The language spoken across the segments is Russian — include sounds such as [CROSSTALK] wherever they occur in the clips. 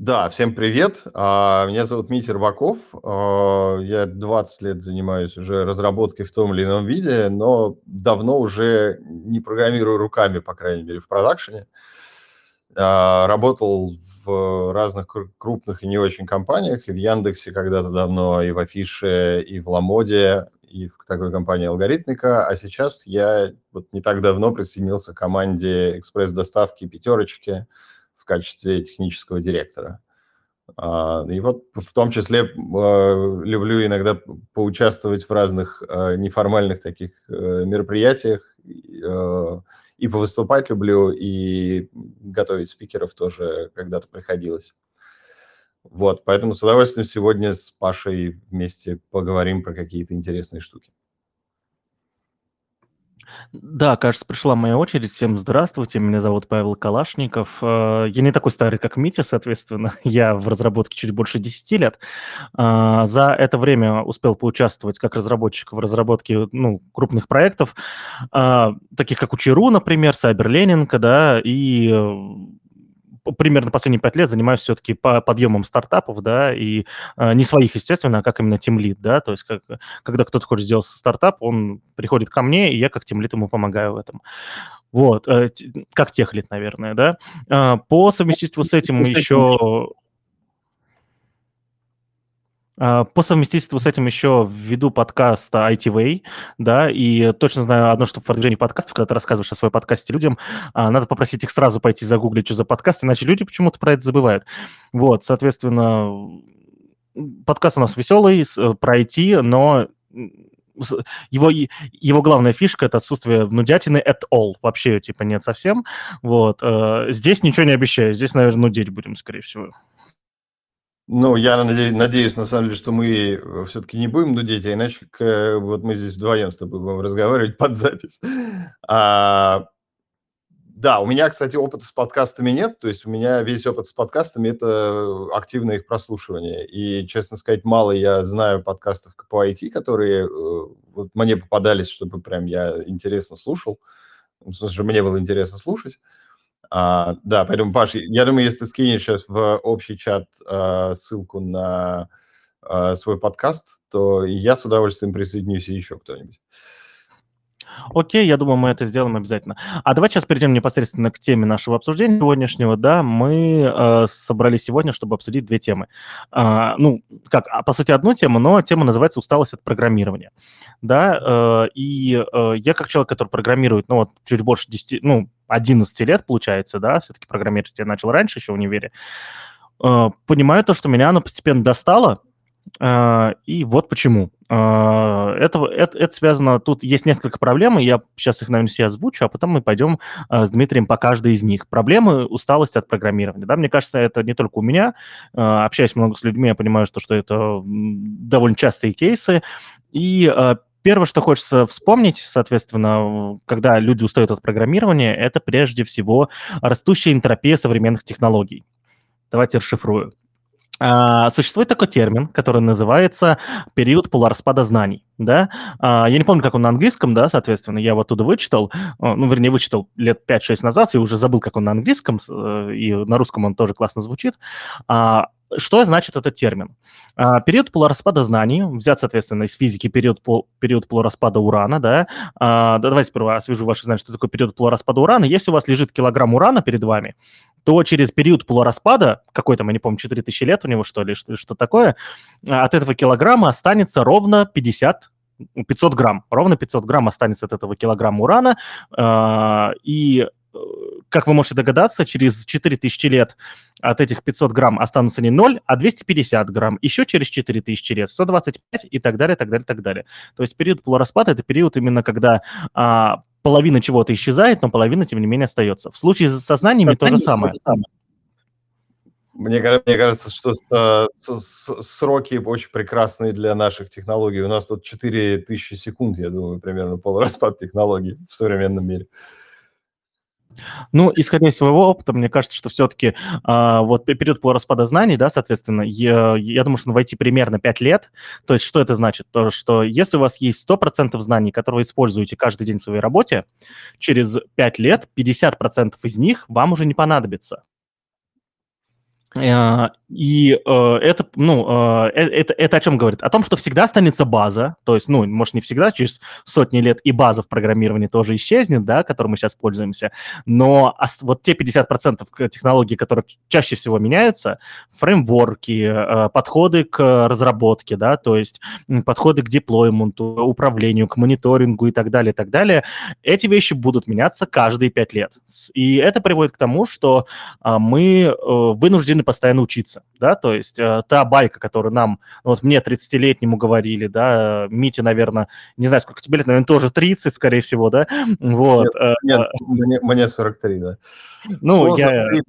Да, всем привет. А, меня зовут Митя Рыбаков. А, я 20 лет занимаюсь уже разработкой в том или ином виде, но давно уже не программирую руками, по крайней мере, в продакшене. А, работал в разных крупных и не очень компаниях, и в Яндексе когда-то давно, и в Афише, и в Ламоде, и в такой компании Алгоритмика. А сейчас я вот не так давно присоединился к команде экспресс-доставки «Пятерочки», качестве технического директора. А, и вот в том числе а, люблю иногда поучаствовать в разных а, неформальных таких э, мероприятиях, и повыступать люблю, и готовить спикеров тоже когда-то приходилось. Вот, поэтому с удовольствием сегодня с Пашей вместе поговорим про какие-то интересные штуки. Да, кажется, пришла моя очередь. Всем здравствуйте, меня зовут Павел Калашников. Э, я не такой старый, как Митя, соответственно. [LAUGHS] Я в разработке чуть больше 10 лет. А, за это время успел поучаствовать как разработчик в разработке ну, крупных проектов, а, таких как Учеру, например, Сайберленинг, да, и э, примерно последние пять лет занимаюсь все-таки по подъемом стартапов, да, и э, не своих, естественно, а как именно тимлит, да, то есть как, когда кто-то хочет сделать стартап, он приходит ко мне, и я как тимлит ему помогаю в этом. Вот, э, как техлит, наверное, да. Э, по совместительству с этим еще по совместительству с этим еще введу подкаст ITV, да, и точно знаю одно, что в продвижении подкастов, когда ты рассказываешь о своем подкасте людям, а, надо попросить их сразу пойти загуглить, что за подкаст, иначе люди почему-то про это забывают. Вот, соответственно, подкаст у нас веселый, э, про IT, но его, его главная фишка – это отсутствие нудятины at all. Вообще, типа, нет совсем. Вот. Э, здесь ничего не обещаю. Здесь, наверное, нудеть будем, скорее всего. Ну, я надеюсь, на самом деле, что мы э, все-таки не будем нудеть, а иначе к, вот мы здесь вдвоем с тобой будем разговаривать под запись. А, да, у меня, кстати, опыта с подкастами нет, то есть у меня весь опыт с подкастами – это активное их прослушивание. И, честно сказать, мало я знаю подкастов по IT, которые э, вот мне попадались, чтобы прям я интересно слушал. В смысле, мне было интересно слушать. А, да, поэтому, Паш, я думаю, если ты скинешь сейчас в общий чат а, ссылку на а, свой подкаст, то я с удовольствием присоединюсь и еще кто-нибудь. Окей, я думаю, мы это сделаем обязательно. А давайте сейчас перейдем непосредственно к теме нашего обсуждения сегодняшнего. Да, мы э, собрались сегодня, чтобы обсудить две темы. Э, ну, как, а, по сути, одну тему, но тема называется «Усталость от программирования». Да, э, и э, я как человек, который программирует, ну, вот, чуть больше 10, ну, 11 лет, получается, да, все-таки программировать я начал раньше еще в универе, э, понимаю то, что меня оно постепенно достало, э, и вот почему. Э, это, это, это связано, тут есть несколько проблем, и я сейчас их, наверное, все озвучу, а потом мы пойдем с Дмитрием по каждой из них. Проблемы усталости от программирования. Да? Мне кажется, это не только у меня. Общаясь много с людьми, я понимаю, что, что это довольно частые кейсы. И Первое, что хочется вспомнить, соответственно, когда люди устают от программирования, это прежде всего растущая энтропия современных технологий. Давайте расшифрую. А, существует такой термин, который называется период полураспада знаний. Да? А, я не помню, как он на английском, да, соответственно, я его оттуда вычитал, ну, вернее, вычитал лет 5-6 назад, я уже забыл, как он на английском, э, и на русском он тоже классно звучит. А, что значит этот термин? А, период полураспада знаний, взят, соответственно, из физики период, пол, период полураспада урана, да? А, давайте сперва освежу ваши знания, что такое период полураспада урана. Если у вас лежит килограмм урана перед вами, то через период полураспада, какой там, я не помню, 4000 лет у него, что ли, что, что такое, от этого килограмма останется ровно 50 500 грамм, ровно 500 грамм останется от этого килограмма урана, э, и как вы можете догадаться, через 4000 лет от этих 500 грамм останутся не 0, а 250 грамм. Еще через 4000 лет 125 и так далее, так далее, так далее. То есть период полураспада – это период именно, когда а, половина чего-то исчезает, но половина, тем не менее, остается. В случае с сознаниями то же самое. Мне, мне кажется, что с, с, сроки очень прекрасные для наших технологий. У нас тут 4000 секунд, я думаю, примерно полураспад технологий в современном мире. Ну, исходя из своего опыта, мне кажется, что все-таки а, вот период полураспада знаний, да, соответственно, я, я думаю, что он войти примерно 5 лет. То есть что это значит? То, что если у вас есть 100% знаний, которые вы используете каждый день в своей работе, через 5 лет 50% из них вам уже не понадобится. Э, и э, это, ну, э, это, это о чем говорит? О том, что всегда останется база, то есть, ну, может, не всегда, через сотни лет и база в программировании тоже исчезнет, да, которой мы сейчас пользуемся, но вот те 50% технологий, которые чаще всего меняются, фреймворки, подходы к разработке, да, то есть подходы к деплойменту, управлению, к мониторингу и так далее, и так далее, эти вещи будут меняться каждые 5 лет. И это приводит к тому, что мы вынуждены постоянно учиться, да, то есть э, та байка, которую нам, ну, вот мне 30-летнему говорили, да, Мите, наверное, не знаю, сколько тебе лет, наверное, тоже 30, скорее всего, да, вот. Нет, э, нет э, мне, мне 43, да. Ну, Сложно я... Э,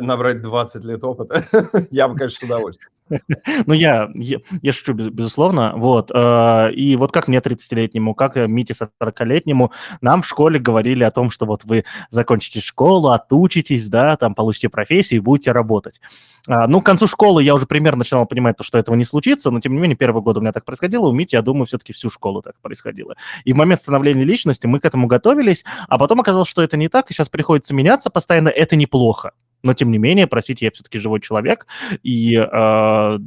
набрать 20 лет опыта, [LAUGHS] я бы, конечно, с удовольствием. [LAUGHS] Ну, я, я, я шучу, безусловно. Вот. Э, и вот как мне 30-летнему, как Мите 40-летнему, нам в школе говорили о том, что вот вы закончите школу, отучитесь, да, там получите профессию и будете работать. А, ну, к концу школы я уже примерно начинал понимать, то, что этого не случится, но, тем не менее, первый год у меня так происходило, у Мити, я думаю, все-таки всю школу так происходило. И в момент становления личности мы к этому готовились, а потом оказалось, что это не так, и сейчас приходится меняться постоянно, это неплохо. Но, тем не менее, простите, я все-таки живой человек, и э,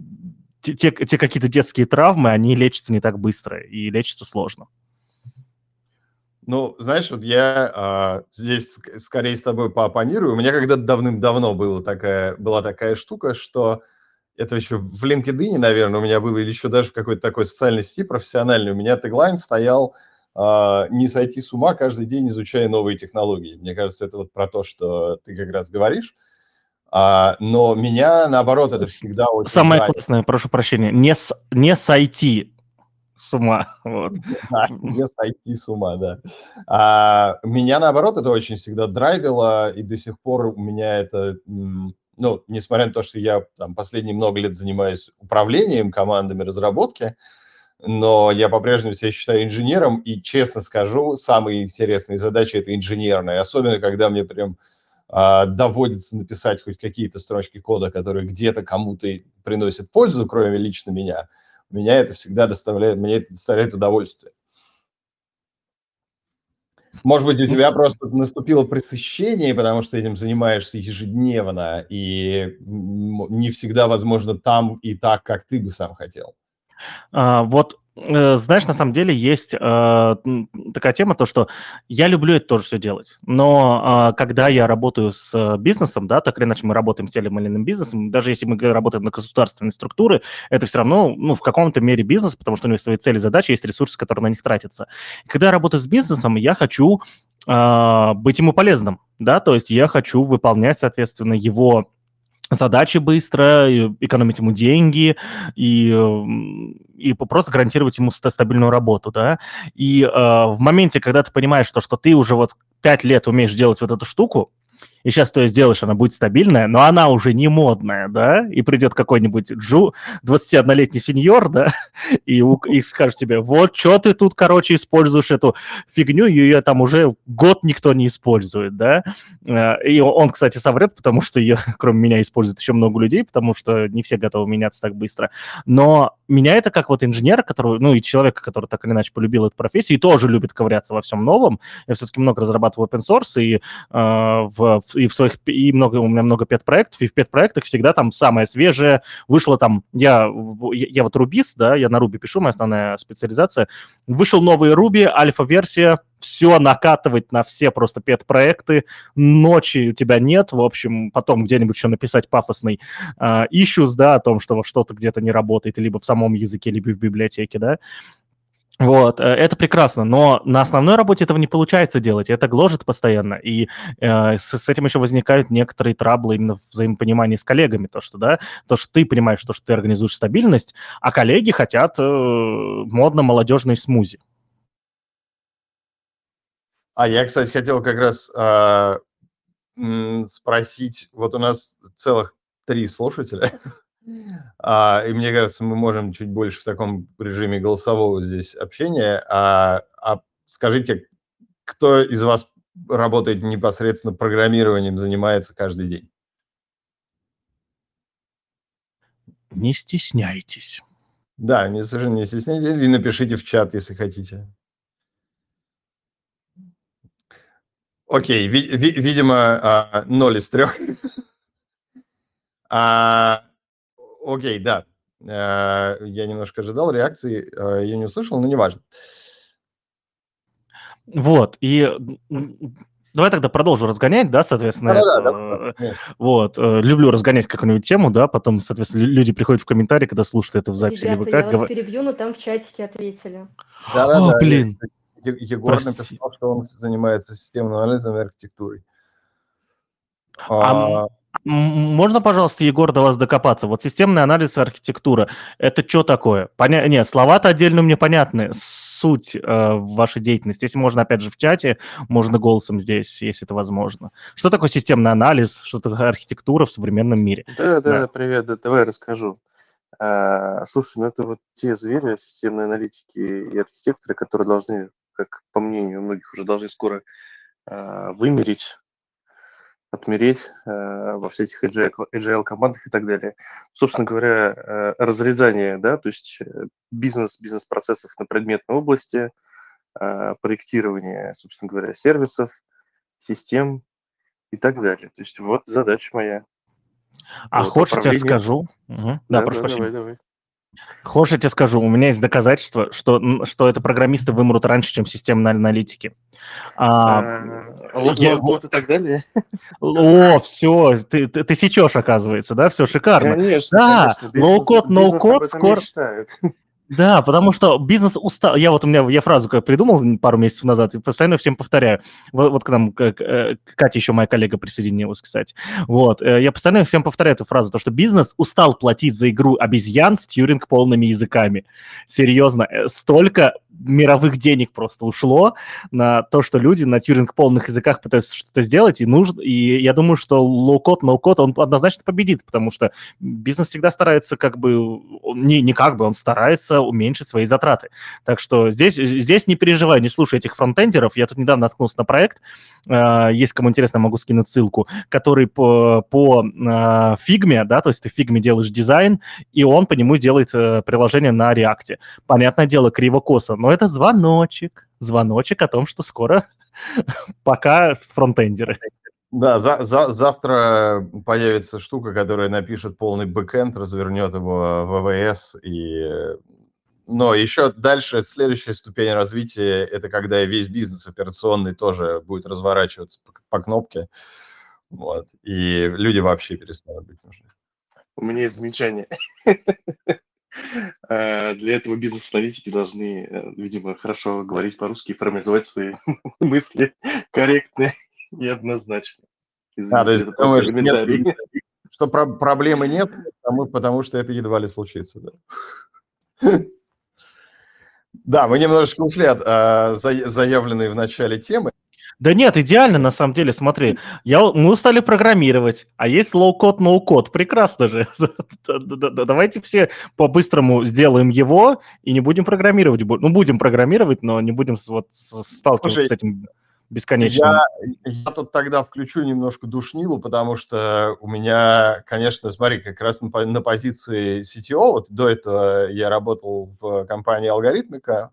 те, те какие-то детские травмы, они лечатся не так быстро, и лечатся сложно. Ну, знаешь, вот я а, здесь скорее с тобой поопонирую. У меня когда-то давным-давно была такая, была такая штука, что это еще в LinkedIn, наверное, у меня было, или еще даже в какой-то такой социальной сети профессиональной, у меня теглайн стоял «Не сойти с ума, каждый день изучая новые технологии». Мне кажется, это вот про то, что ты как раз говоришь. А, но меня, наоборот, это всегда очень Самое нравится. классное, прошу прощения, не, с, не сойти с ума. [LAUGHS] Вот. Да, не сойти с ума, да. А, меня, наоборот, это очень всегда драйвило, и до сих пор у меня это, ну, несмотря на то, что я там последние много лет занимаюсь управлением командами разработки, но я по-прежнему себя считаю инженером, и, честно скажу, самые интересные задачи – это инженерные, особенно когда мне прям а, доводится написать хоть какие-то строчки кода, которые где-то кому-то приносят пользу, кроме лично меня – меня это всегда доставляет, мне это доставляет удовольствие. Может быть, у ну тебя просто наступило пресыщение, потому что этим занимаешься ежедневно, и не всегда возможно там и так, как ты бы сам хотел. А, вот Э, знаешь, на самом деле есть э, такая тема, то, что я люблю это тоже все делать, но э, когда я работаю с э, бизнесом, да, так или иначе мы работаем с тем или иным бизнесом, даже если мы работаем на государственные структуры, это все равно, ну, в каком-то мере бизнес, потому что у них свои цели, задачи, есть ресурсы, которые на них тратятся. Когда я работаю с бизнесом, я хочу э, быть ему полезным, да, то есть я хочу выполнять, соответственно, его задачи быстро, экономить ему деньги и, и просто гарантировать ему стабильную работу, да. И э, в моменте, когда ты понимаешь, что, что ты уже вот пять лет умеешь делать вот эту штуку, и сейчас ее сделаешь, она будет стабильная, но она уже не модная, да, и придет какой-нибудь Джу, 21-летний сеньор, да, [LAUGHS] и, и скажет тебе, вот что ты тут, короче, используешь эту фигню, ее там уже год никто не использует, да, э, и он, кстати, соврет, потому что ее, [LAUGHS] кроме меня, использует еще много людей, потому что не все готовы меняться так быстро, но меня это как вот инженера, который, ну, и человека, который так или иначе полюбил эту профессию и тоже любит ковыряться во всем новом, я все-таки много разрабатываю open source, и э, в и в своих, и много, у меня много пет-проектов, и в пет-проектах всегда там самое свежее. Вышло там, я, я, я вот рубист, да, я на Ruby пишу, моя основная специализация. Вышел новый Ruby, альфа-версия, все накатывать на все просто пет-проекты, ночи у тебя нет, в общем, потом где-нибудь еще написать пафосный issues, да, о том, что что-то где-то не работает, либо в самом языке, либо в библиотеке, да, вот, э, это прекрасно, но на основной работе этого не получается делать, это гложет постоянно, и э, с, с этим еще возникают некоторые траблы именно в взаимопонимании с коллегами, то, что, да, то, что ты понимаешь, то, что ты организуешь стабильность, а коллеги хотят э, модно-молодежный смузи. А я, кстати, хотел как раз э, спросить, вот у нас целых три слушателя, [LAUGHS] А, и мне кажется, мы можем чуть больше в таком режиме голосового здесь общения. А, а скажите, кто из вас работает непосредственно программированием, занимается каждый день? Не стесняйтесь. Да, не, совершенно не стесняйтесь. Или напишите в чат, если хотите. Окей, ви- ви- видимо, а, ноль из трех. [LAUGHS] А, окей, да. А, я немножко ожидал реакции, а, я не услышал, но неважно. Вот, и Давай тогда продолжу разгонять, да, соответственно. Да, это, да, да, вот, э, люблю разгонять какую-нибудь тему, да, потом, соответственно, люди приходят в комментарии, когда слушают это в записи. Ребята, либо как, я вас перебью, но там в чатике ответили. Да, да, О, да, блин. Егор Прости. написал, что он занимается системным анализом и архитектурой. А, а... Можно, пожалуйста, Егор, до вас докопаться? Вот системный анализ и архитектура. Это что такое? Поня... Нет, слова-то отдельно мне понятны. Суть э, вашей деятельности. Если можно, опять же, в чате, можно голосом здесь, если это возможно. Что такое системный анализ? Что такое архитектура в современном мире? Да, да, да. привет. Да, давай расскажу. А, слушай, ну это вот те звери, системные аналитики и архитекторы, которые должны, как по мнению многих, уже должны скоро а, вымерить отмереть э, во всех этих agile, agile командах и так далее. Собственно говоря, э, разрезание, да, то есть э, бизнес, бизнес-процессов на предметной области, э, проектирование, собственно говоря, сервисов, систем и так далее. То есть вот задача моя. А вот, хочешь, я скажу? Угу. Да, да, прошу да, прощения. Давай, давай. Хочешь, я тебе скажу, у меня есть доказательства, что, что это программисты вымрут раньше, чем системные аналитики. А, а, я, вот, и так далее. О, все, ты, ты, ты сечешь, оказывается, да? Все шикарно. Конечно, да, low-code, no-code, скоро... Да, потому что бизнес устал. Я вот у меня, я фразу как придумал пару месяцев назад и постоянно всем повторяю. Вот, вот к нам к, э, Катя еще моя коллега присоединилась, кстати. Вот, э, я постоянно всем повторяю эту фразу, то, что бизнес устал платить за игру обезьян с тюринг полными языками. Серьезно, э, столько мировых денег просто ушло на то, что люди на тюринг полных языках пытаются что-то сделать, и нужно, и я думаю, что low-code, no-code, он однозначно победит, потому что бизнес всегда старается как бы, не, не как бы, он старается уменьшить свои затраты. Так что здесь, здесь не переживай, не слушай этих фронтендеров. Я тут недавно наткнулся на проект, э, есть кому интересно, могу скинуть ссылку, который по, по э, фигме, да, то есть ты фигме делаешь дизайн, и он по нему делает э, приложение на React. Понятное дело, криво-косо, но это звоночек, звоночек о том, что скоро [LAUGHS] пока фронтендеры. Да, за, за, завтра появится штука, которая напишет полный бэкэнд, развернет его в AWS и но еще дальше следующая ступень развития – это когда весь бизнес операционный тоже будет разворачиваться по, по кнопке, вот, и люди вообще перестанут быть нужны. У меня есть замечание. [LAUGHS] Э, для этого бизнес-аналитики должны, э, видимо, хорошо говорить по-русски и формализовать свои [LAUGHS] мысли корректно и однозначно. а, то есть думаешь, нет, что про проблемы нет, потому, потому что это едва ли случится, да? [LAUGHS] Да, мы немножечко ушли от э, заявленной в начале темы. Да нет, идеально на самом деле, смотри, я, мы стали программировать, а есть low-code, no-code, прекрасно же. [LAUGHS] Давайте все по-быстрому сделаем его и не будем программировать. Ну, будем программировать, но не будем вот сталкиваться с этим бесконечно. Я, я тут тогда включу немножко душнилу, потому что у меня, конечно, смотри, как раз на, на позиции CTO, вот до этого я работал в компании Алгоритмика,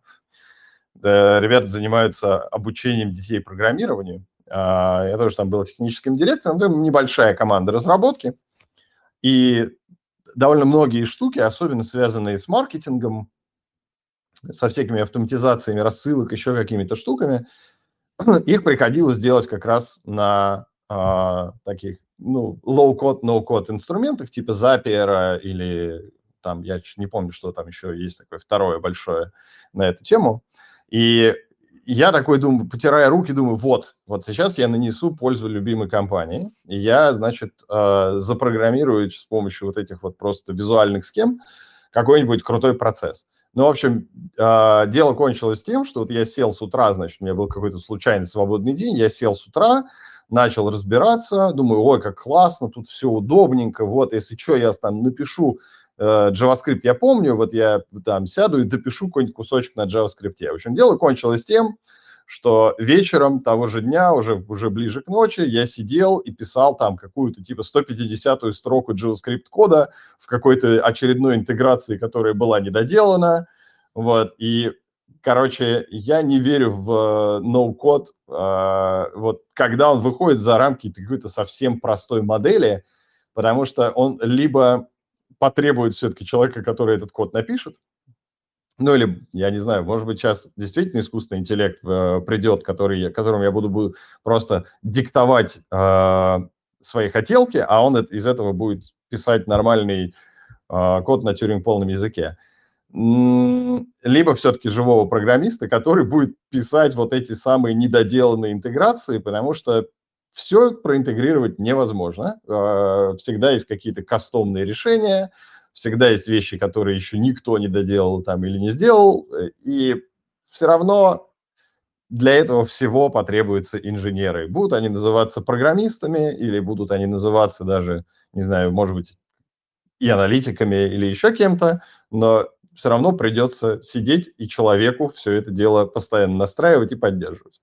да, ребята занимаются обучением детей программированию. А, я тоже там был техническим директором, там небольшая команда разработки, и довольно многие штуки, особенно связанные с маркетингом, со всякими автоматизациями рассылок, еще какими-то штуками, [CLEARS THROAT] их приходилось делать как раз на а, таких, ну, low-code, no-code инструментах, типа Zapier или там, я не помню, что там еще есть такое второе большое на эту тему. И я такой думаю, потирая руки, думаю, вот, вот сейчас я нанесу пользу любимой компании, и я, значит, э, запрограммирую с помощью вот этих вот просто визуальных схем какой-нибудь крутой процесс. Ну, в общем, э, дело кончилось тем, что вот я сел с утра, значит, у меня был какой-то случайный свободный день, я сел с утра, начал разбираться, думаю, ой, как классно, тут все удобненько, вот, если что, я там напишу э, JavaScript, я помню, вот я там сяду и допишу какой-нибудь кусочек на JavaScript. В общем, дело кончилось тем, что вечером того же дня, уже, уже ближе к ночи, я сидел и писал там какую-то типа 150-ю строку JavaScript кода в какой-то очередной интеграции, которая была недоделана. Вот, и, короче, я не верю в ноу-код, э, вот, когда он выходит за рамки какой-то совсем простой модели, потому что он либо потребует все-таки человека, который этот код напишет, ну или, я не знаю, может быть, сейчас действительно искусственный интеллект э, придет, который, которым я буду, буду просто диктовать э, свои хотелки, а он из этого будет писать нормальный э, код на тюринг-полном языке. Либо все-таки живого программиста, который будет писать вот эти самые недоделанные интеграции, потому что все проинтегрировать невозможно. Э, всегда есть какие-то кастомные решения, всегда есть вещи, которые еще никто не доделал там или не сделал, э, и все равно для этого всего потребуются инженеры. Будут они называться программистами или будут они называться даже, не знаю, может быть, и аналитиками или еще кем-то, но все равно придется сидеть и человеку все это дело постоянно настраивать и поддерживать.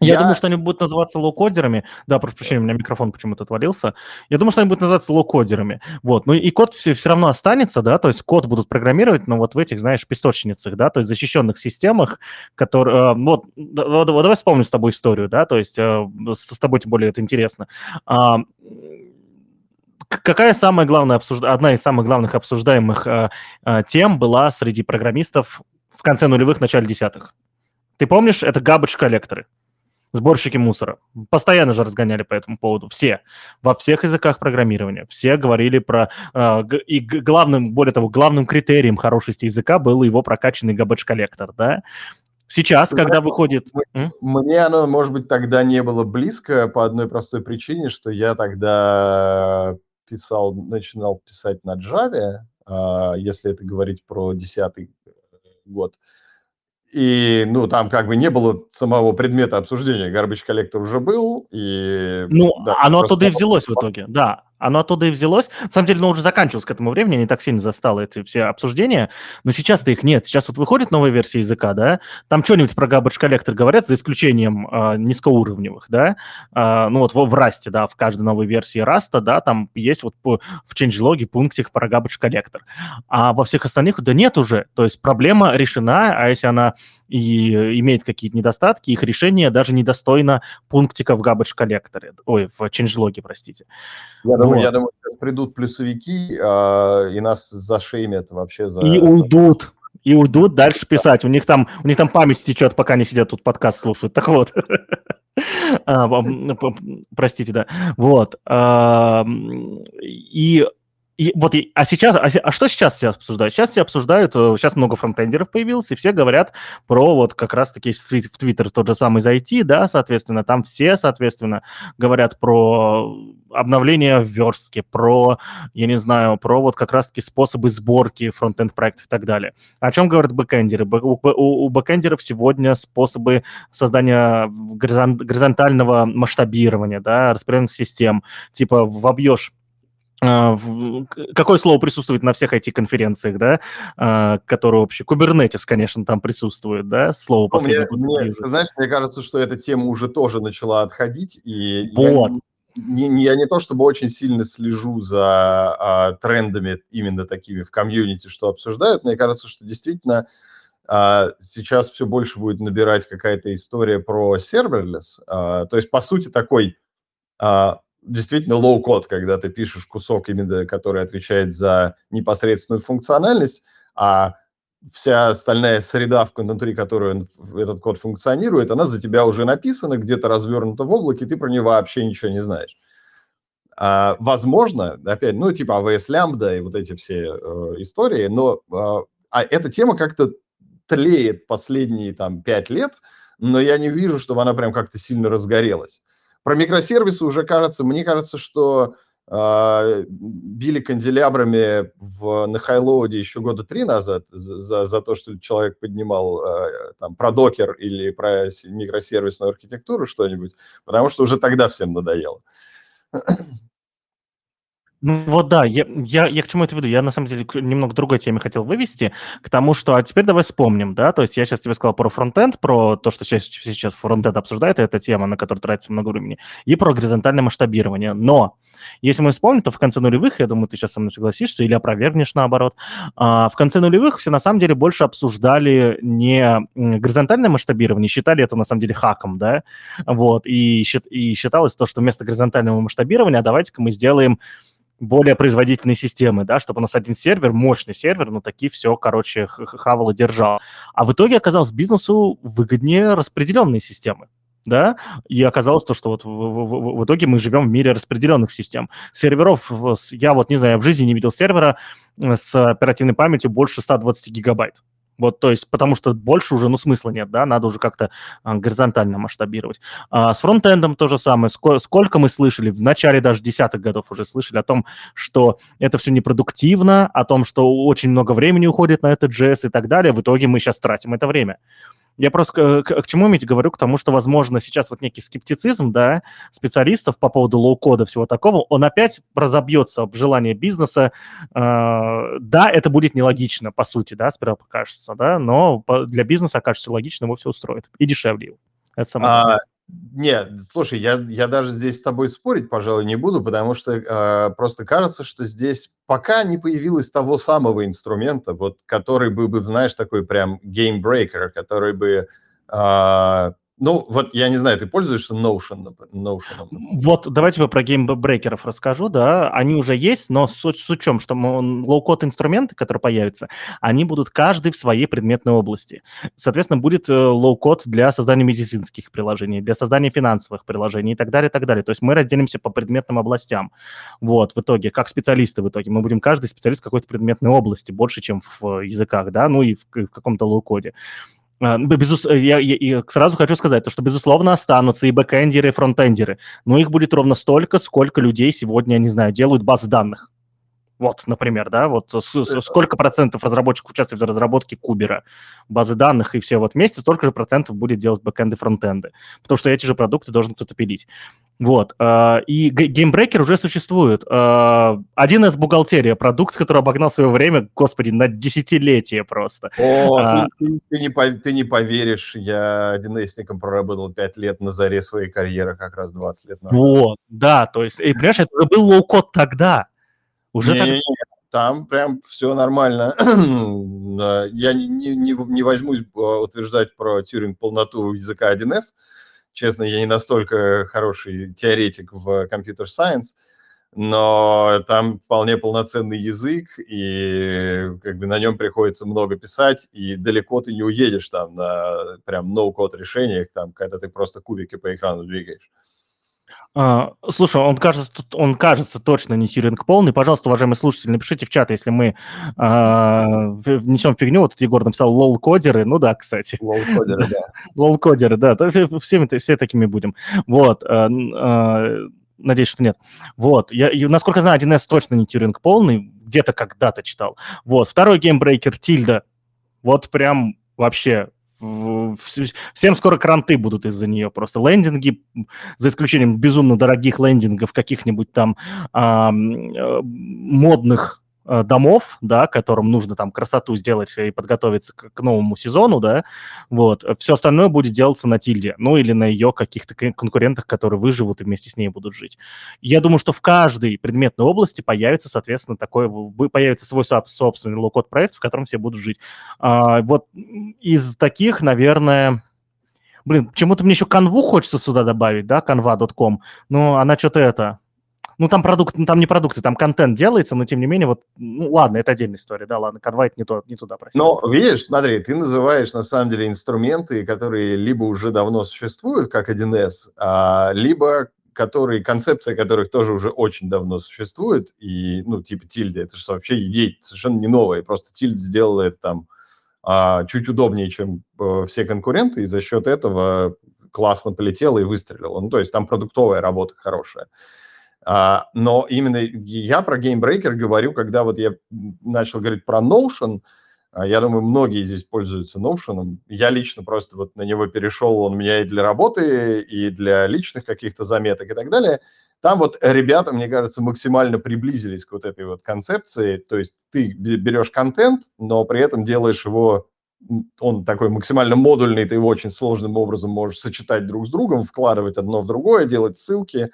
Я, я думаю, что они будут называться low-кодерами. Да, прошу прощения, у меня микрофон почему-то отвалился. Я думаю, что они будут называться low-кодерами. Вот. Ну и код все, все равно останется, да, то есть код будут программировать, но вот в этих, знаешь, песочницах, да, то есть защищенных системах, которые... Э, вот, да, давай вспомним с тобой историю, да, то есть э, с, тобой тем более это интересно. А, какая самая главная обсужд... одна из самых главных обсуждаемых э, э, тем была среди программистов в конце нулевых, начале десятых? Ты помнишь, это garbage коллекторы сборщики мусора. Постоянно же разгоняли по этому поводу. Все. Во всех языках программирования. Все говорили про... Э, и главным, более того, главным критерием хорошести языка был его прокачанный garbage-коллектор, да? Сейчас, когда да, выходит... Мне оно, может быть, тогда не было близко по одной простой причине, что я тогда писал, начинал писать на Java, а, если это говорить про десятый год. И, ну, там как бы не было самого предмета обсуждения. Garbage коллектор уже был, и... Ну, да, оно оттуда и взялось в итоге, да. Оно оттуда и взялось. На самом деле, оно уже заканчивалось к этому времени, не так сильно застало эти все обсуждения, но сейчас-то их нет. Сейчас вот выходит новая версия языка, да, там что-нибудь про garbage коллектор говорят, за исключением э, низкоуровневых, да, э, ну вот в, в Rust, да, в каждой новой версии Rust, да, там есть вот по, в changelog пунктик про garbage коллектор. А во всех остальных, да нет уже. То есть проблема решена, а если она и имеет какие-то недостатки, их решение даже недостойно пунктика в garbage коллекторе, ой, в changelog, простите. Я думаю, вот. я думаю, сейчас придут плюсовики, э, и нас зашеймят вообще за... И уйдут, и уйдут дальше писать. У них там, у них там память течет, пока они сидят тут подкаст слушают. Так вот. [LAUGHS] А, простите, да. Вот. И и вот, а сейчас, а, а что сейчас все обсуждают? Сейчас все обсуждают, э, сейчас много фронтендеров появилось, и все говорят про вот как раз-таки в Твиттер тот же самый зайти, да, соответственно, там все, соответственно, говорят про обновление в верстке, про, я не знаю, про вот как раз-таки способы сборки фронтенд проектов и так далее. О чем говорят бэкэндеры? У, у, у бэкэндеров сегодня способы создания горизонтального масштабирования, да, распределенных систем, типа вобьешь какое слово присутствует на всех этих конференциях, да, а, которые вообще, Kubernetes, конечно, там присутствует, да, слово ну, мне, мне, Знаешь, мне кажется, что эта тема уже тоже начала отходить, и вот. я, не, не, я не то чтобы очень сильно слежу за а, трендами именно такими в комьюнити, что обсуждают, мне кажется, что действительно а, сейчас все больше будет набирать какая-то история про serverless, а, то есть, по сути, такой а, действительно low-код, когда ты пишешь кусок, именно который отвечает за непосредственную функциональность, а вся остальная среда, внутри которой этот код функционирует, она за тебя уже написана, где-то развернута в облаке, ты про нее вообще ничего не знаешь. А, возможно, опять, ну, типа AWS Lambda и вот эти все э, истории, но э, а эта тема как-то тлеет последние там пять лет, но я не вижу, чтобы она прям как-то сильно разгорелась. Про микросервисы уже кажется, мне кажется, что э, били канделябрами в, на хайлоуде еще года три назад за, за то, что человек поднимал э, там, про докер или про микросервисную архитектуру что-нибудь, потому что уже тогда всем надоело. Ну вот да, я, я, я к чему это веду? Я на самом деле немного другой теме хотел вывести, к тому, что, а теперь давай вспомним, да, то есть я сейчас тебе сказал про фронтенд, про то, что сейчас, сейчас фронтенд обсуждает, это тема, на которую тратится много времени, и про горизонтальное масштабирование, но Если мы вспомним, то в конце нулевых, я думаю, ты сейчас со мной согласишься или опровергнешь наоборот, а, в конце нулевых все на самом деле больше обсуждали не горизонтальное масштабирование, считали это на самом деле хаком, да, вот, и, и считалось то, что вместо горизонтального масштабирования а давайте-ка мы сделаем более производительные системы, да, чтобы у нас один сервер, мощный сервер, но такие все, короче, хавал и держал. А в итоге оказалось бизнесу выгоднее распределенные системы да, и оказалось то, что вот в, в, в итоге мы живем в мире распределенных систем. Серверов, я вот не знаю, я в жизни не видел сервера э, с оперативной памятью больше 120 гигабайт. Вот, то есть, потому что больше уже, ну, смысла нет, да, надо уже как-то а, горизонтально масштабировать. А, с фронтендом то же самое. Сколько, сколько мы слышали, в начале даже десятых годов уже слышали о том, что это все непродуктивно, о том, что очень много времени уходит на этот JS и так далее. В итоге мы сейчас тратим это время. Я просто к, к, к чему иметь говорю? К тому, что, возможно, сейчас вот некий скептицизм, да, специалистов по поводу low-code а, всего такого, он опять разобьется в желание бизнеса. Э, да, это будет нелогично, по сути, да, сперва покажется, да, но для бизнеса окажется логично, его все устроит. И дешевле. Это самое а, нет, слушай, я, я даже здесь с тобой спорить, пожалуй, не буду, потому что э, просто кажется, что здесь пока не появилось того самого инструмента, вот, который был бы, знаешь, такой прям game breaker, который бы э, ну, вот я не знаю, ты пользуешься Notion? Notion? Вот давайте про game breaker ов расскажу, да. Они уже есть, но с, с учетом, что low-code инструменты, которые появятся, они будут каждый в своей предметной области. Соответственно, будет э, low-code для создания медицинских приложений, для создания финансовых приложений и так далее, и так далее. То есть мы разделимся по предметным областям. Вот, в итоге, как специалисты в итоге. Мы будем каждый специалист в какой-то предметной области, больше, чем в языках, да, ну и в, в каком-то low-code е. А, безус... Я, я, я сразу хочу сказать, то, что, безусловно, останутся и бэкэндеры, и фронтендеры, но их будет ровно столько, сколько людей сегодня, я не знаю, делают базы данных. Вот, например, да, вот сколько процентов разработчиков участвует в разработке Кубера, базы данных и все вот вместе, столько же процентов будет делать бэкэнды, фронтенды, потому что эти же продукты должен кто-то пилить. Вот, а, и game breaker уже существует. А, 1С Бухгалтерия, продукт, который обогнал свое время, господи, на десятилетие просто. О, а, ты, ты, не, ты не поверишь, я 1С-ником проработал 5 лет на заре своей карьеры, как раз 20 лет назад. Вот, да, то есть, и, понимаешь, это был low-code тогда, уже не, так... не, там прям все нормально. [CLEARS THROAT] Я не, не, не возьмусь а, утверждать про Тюринг полноту языка 1С. Честно, я не настолько хороший теоретик в computer science, но там вполне полноценный язык, и как бы на нем приходится много писать, и далеко ты не уедешь там на прям no-code решениях, там, когда ты просто кубики по экрану двигаешь. А, слушай, он кажется, он кажется точно не Тьюринг полный. Пожалуйста, уважаемые слушатели, напишите в чат, если мы а, внесем фигню. Вот Егор написал лол-кодеры. Ну да, кстати. Лол-кодеры, да. [LAUGHS] Лол-кодеры, да. Всеми, все такими будем. Вот. А, а, надеюсь, что нет. Вот. Я, насколько знаю, 1С точно не Тьюринг полный. Где-то когда-то читал. Вот. Второй game breaker Тильда. Вот прям вообще всем скоро кранты будут из-за нее. Просто лендинги, за исключением безумно дорогих лендингов, каких-нибудь там а, модных домов, да, которым нужно там красоту сделать и подготовиться к, к новому сезону, да, вот, все остальное будет делаться на Тильде, ну или на ее каких-то конкурентах, которые выживут и вместе с ней будут жить. Я думаю, что в каждой предметной области появится, соответственно, такой, появится свой собственный low-code проект, в котором все будут жить. А, вот из таких, наверное, блин, почему-то мне еще канву хочется сюда добавить, да, canva.com, но она что-то это, ну, там продукт, ну, там не продукты, там контент делается, но тем не менее, вот, ну, ладно, это отдельная история, да, ладно, конвайт не, то, не туда, прости. Но, видишь, смотри, ты называешь, на самом деле, инструменты, которые либо уже давно существуют, как 1С, а, либо которые, концепция которых тоже уже очень давно существует, и, ну, типа тильда, это же вообще идея совершенно не новая, просто тильд сделала это там а, чуть удобнее, чем а, все конкуренты, и за счет этого классно полетело и выстрелило. Ну, то есть там продуктовая работа хорошая. А, но именно я про GameBreaker говорю, когда вот я начал говорить про Notion, а, я думаю, многие здесь пользуются Notion. Я лично просто вот на него перешел, он у меня и для работы, и для личных каких-то заметок и так далее. Там вот ребята, мне кажется, максимально приблизились к вот этой вот концепции. То есть ты берешь контент, но при этом делаешь его он такой максимально модульный, ты его очень сложным образом можешь сочетать друг с другом, вкладывать одно в другое, делать ссылки,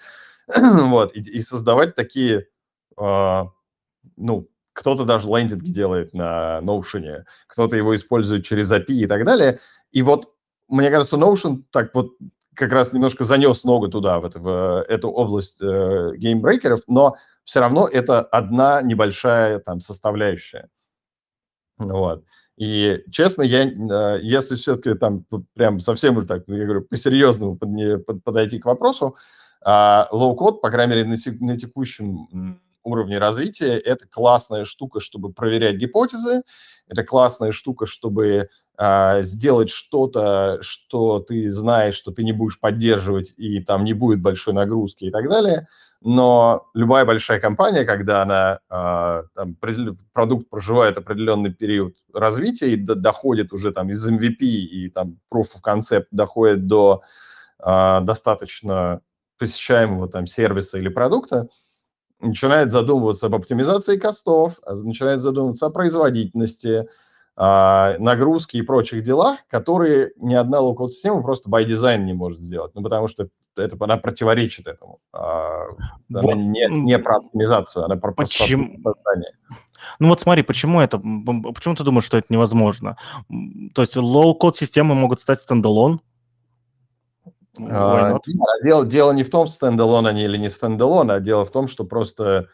[CLEARS THROAT] вот, и, и создавать такие, э, ну, кто-то даже лендинги делает на Notion, кто-то его использует через API и так далее. И вот, мне кажется, Notion так вот как раз немножко занес ногу туда, в, это, в эту область э, геймбрейкеров, но все равно это одна небольшая там составляющая. Вот. И, честно, я, э, если все-таки там прям совсем уже так, я говорю, по-серьезному под, под, подойти к вопросу, low-code, по крайней мере, на, на текущем уровне развития, это классная штука, чтобы проверять гипотезы, это классная штука, чтобы а, сделать что-то, что ты знаешь, что ты не будешь поддерживать, и там не будет большой нагрузки и так далее. Но любая большая компания, когда она а, там, продукт проживает определенный период развития и доходит уже там из MVP и там proof of concept доходит до а, достаточно посещаемого там сервиса или продукта, начинает задумываться об оптимизации костов, начинает задумываться о производительности, а, нагрузки и прочих делах, которые ни одна лоу-код-система просто by design не может сделать, ну, потому что это, она противоречит этому. А, она вот. не, не про оптимизацию, она про почему? создание. Ну вот смотри, почему это, почему ты думаешь, что это невозможно? То есть low-code системы могут стать standalone? А, дело, дело не в том, standalone они или не standalone, а дело в том, что просто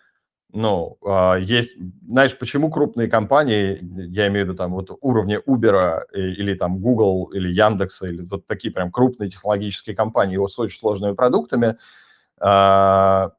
ну, а, есть, знаешь, почему крупные компании, я имею в виду там вот уровня Uber или там Google или Яндекса, или вот такие прям крупные технологические компании с очень сложными продуктами, а,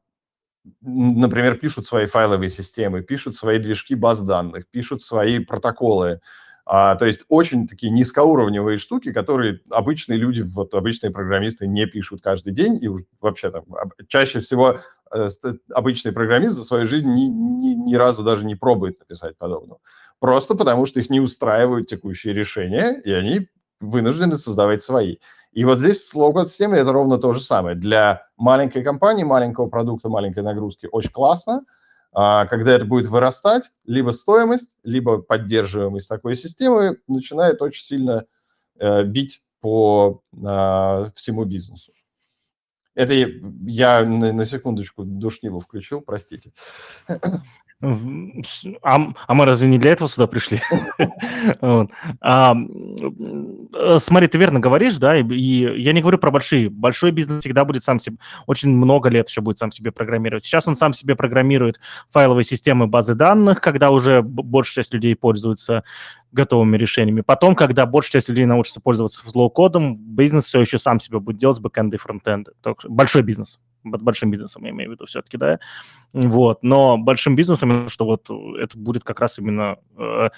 например, пишут свои файловые системы, пишут свои движки баз данных, пишут свои протоколы, а, то есть очень такие низкоуровневые штуки, которые обычные люди, вот обычные программисты не пишут каждый день, и вообще там чаще всего Э, обычный программист за свою жизнь ни, ни, ни разу даже не пробует написать подобного. Просто потому, что их не устраивают текущие решения, и они вынуждены создавать свои. И вот здесь с лоу-код-системой это ровно то же самое. Для маленькой компании, маленького продукта, маленькой нагрузки очень классно. А когда это будет вырастать, либо стоимость, либо поддерживаемость такой системы начинает очень сильно э, бить по э, всему бизнесу. Это я на, на секундочку душнилу включил, простите. А, а мы разве не для этого сюда пришли? [LAUGHS] А, смотри, ты верно говоришь, да, и я не говорю про большие. Большой бизнес всегда будет сам себе, очень много лет еще будет сам себе программировать. Сейчас он сам себе программирует файловые системы базы данных, когда уже большая часть людей пользуется готовыми решениями. Потом, когда большая часть людей научится пользоваться low-code ом, бизнес все еще сам себе будет делать бэкэнды и фронтенды. Большой бизнес большим бизнесом, я имею в виду все-таки, да, вот, но большим бизнесом, что вот это будет как раз именно э,